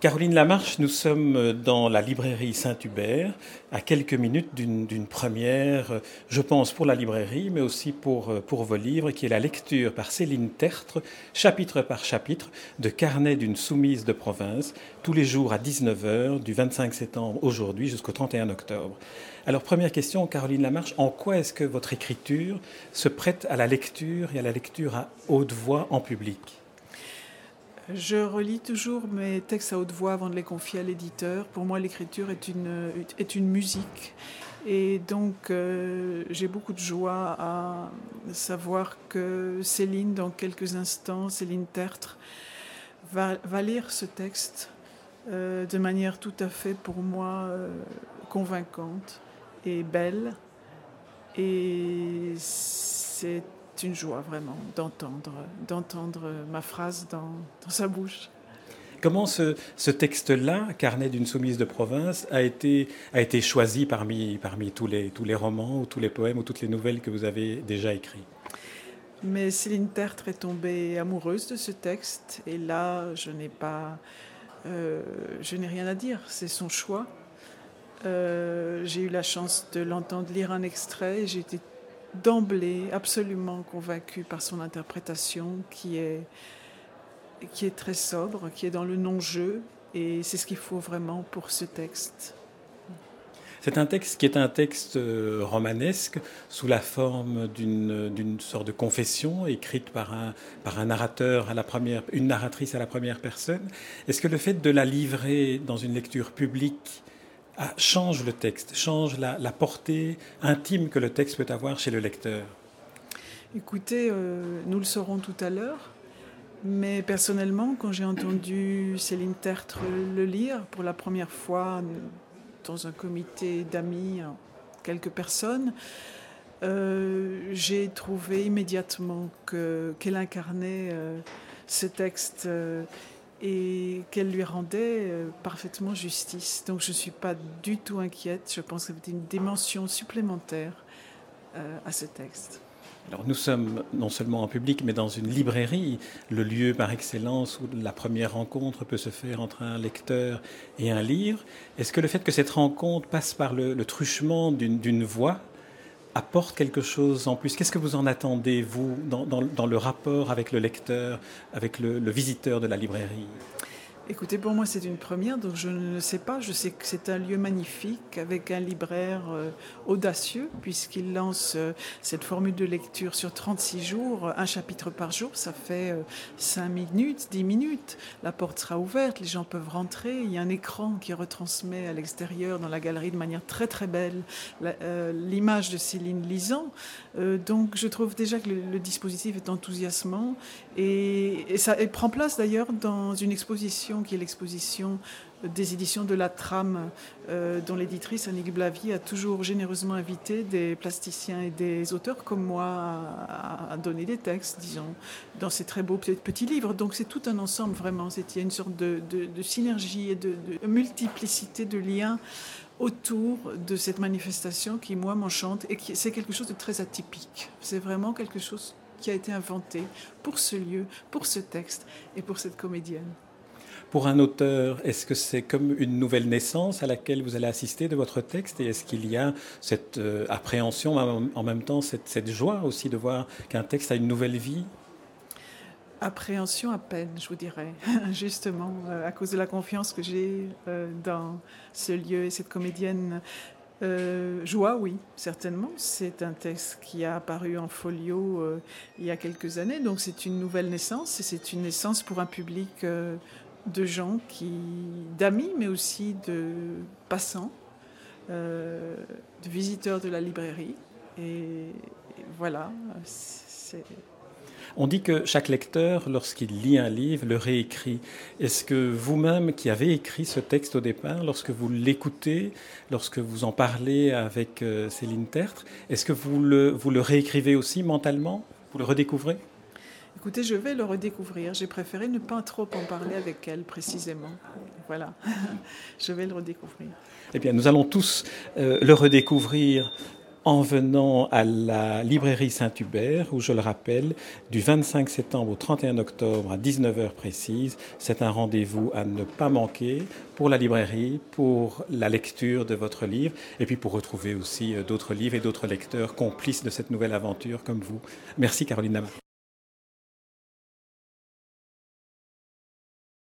Caroline Lamarche, nous sommes dans la librairie Saint-Hubert, à quelques minutes d'une première, je pense pour la librairie, mais aussi pour, vos livres, qui est la lecture par Céline Tertre, chapitre par chapitre, de Carnet d'une soumise de province, tous les jours à 19h, du 25 septembre aujourd'hui jusqu'au 31 octobre. Alors première question, Caroline Lamarche, en quoi est-ce que votre écriture se prête à la lecture et à la lecture à haute voix en public? Je relis toujours mes textes à haute voix avant de les confier à l'éditeur. Pour moi, l'écriture est une, est une musique. Et donc, euh, j'ai beaucoup de joie à savoir que Céline, dans quelques instants, Céline Tertre, va, lire ce texte euh, de manière tout à fait, pour moi, euh, convaincante et belle. Et c'est une joie vraiment d'entendre, d'entendre ma phrase dans, sa bouche. Comment ce, ce texte-là, Carnet d'une soumise de province, a été, a été choisi parmi, parmi tous, les, tous les romans ou tous les poèmes ou toutes les nouvelles que vous avez déjà écrits Mais Céline Tertre est tombée amoureuse de ce texte et là, je n'ai pas, euh, je n'ai rien à dire. C'est son choix. Euh, j'ai eu la chance de l'entendre lire un extrait et j'ai été d'emblée absolument convaincu par son interprétation qui est, qui est très sobre, qui est dans le non-jeu, et c'est ce qu'il faut vraiment pour ce texte. C'est un texte qui est un texte euh, romanesque sous la forme d'une sorte de confession écrite par un, par un narrateur à la première, une narratrice à la première personne. Est-ce que le fait de la livrer dans une lecture publique ah, change le texte, change la, portée intime que le texte peut avoir chez le lecteur. Écoutez, euh, nous le saurons tout à l'heure, mais personnellement, quand j'ai entendu Céline Tertre le lire pour la première fois dans un comité d'amis, quelques personnes, euh, j'ai trouvé immédiatement qu'elle incarnait euh, ce texte et qu'elle lui rendait euh, parfaitement justice. Donc je ne suis pas du tout inquiète. Je pense que c'était une dimension supplémentaire euh, à ce texte. Alors nous sommes non seulement en public, mais dans une librairie, le lieu par excellence où la première rencontre peut se faire entre un lecteur et un livre. Est-ce que le fait que cette rencontre passe par le truchement d'une voix apporte quelque chose en plus? Qu'est-ce que vous en attendez, vous, dans, le rapport avec le lecteur, avec le visiteur de la librairie? Écoutez, pour moi, c'est une première, donc je ne sais pas. Je sais que c'est un lieu magnifique avec un libraire euh, audacieux, puisqu'il lance euh, cette formule de lecture sur 36 jours, un chapitre par jour. Ça fait 5 euh, minutes, 10 minutes. La porte sera ouverte, les gens peuvent rentrer. Il y a un écran qui retransmet à l'extérieur, dans la galerie, de manière très très belle, l'image de Céline lisant. donc je trouve déjà que le, dispositif est enthousiasmant et, et ça prend place d'ailleurs dans une exposition qui est l'exposition des éditions de la Trame, euh, dont l'éditrice Annick Blavie a toujours généreusement invité des plasticiens et des auteurs comme moi à, donner des textes, disons, dans ces très beaux petits livres. Donc c'est tout un ensemble vraiment. Il y a une sorte de, synergie et de, de, multiplicité de liens autour de cette manifestation qui, moi, m'enchante et qui c'est quelque chose de très atypique. C'est vraiment quelque chose qui a été inventé pour ce lieu, pour ce texte et pour cette comédienne. Pour un auteur, est-ce que c'est comme une nouvelle naissance à laquelle vous allez assister de votre texte Et est-ce qu'il y a cette euh, appréhension, en même temps cette, joie aussi de voir qu'un texte a une nouvelle vie? Appréhension à peine, je vous dirais, justement, euh, à cause de la confiance que j'ai euh, dans ce lieu et cette comédienne. joie, oui, certainement. C'est un texte qui a apparu en folio il y a quelques années, donc c'est une nouvelle naissance et c'est une naissance pour un public de gens qui, d'amis, mais aussi de passants, euh, de visiteurs de la librairie. Et, voilà, On dit que chaque lecteur, lorsqu'il lit un livre, le réécrit. Est-ce que vous-même, qui avez écrit ce texte au départ, lorsque vous l'écoutez, lorsque vous en parlez avec euh, Céline Tertre, est-ce que vous le réécrivez aussi mentalement? Vous le redécouvrez? Écoutez, je vais le redécouvrir. J'ai préféré ne pas trop en parler avec elle précisément. Voilà, je vais le redécouvrir. Eh bien, nous allons tous euh, le redécouvrir en venant à la librairie Saint-Hubert, où je le rappelle, du 25 septembre au 31 octobre à 19h précise. C'est un rendez-vous à ne pas manquer pour la librairie, pour la lecture de votre livre, et puis pour retrouver aussi euh, d'autres livres et d'autres lecteurs complices de cette nouvelle aventure comme vous. Merci Caroline.